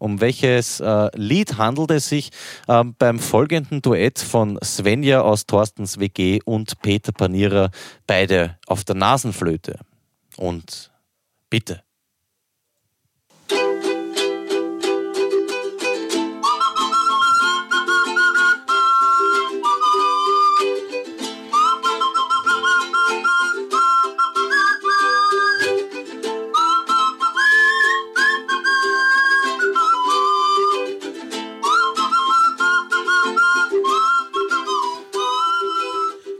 Um welches äh, Lied handelt es sich äh, beim folgenden Duett von Svenja aus Thorstens WG und Peter Panierer, beide auf der Nasenflöte? Und bitte.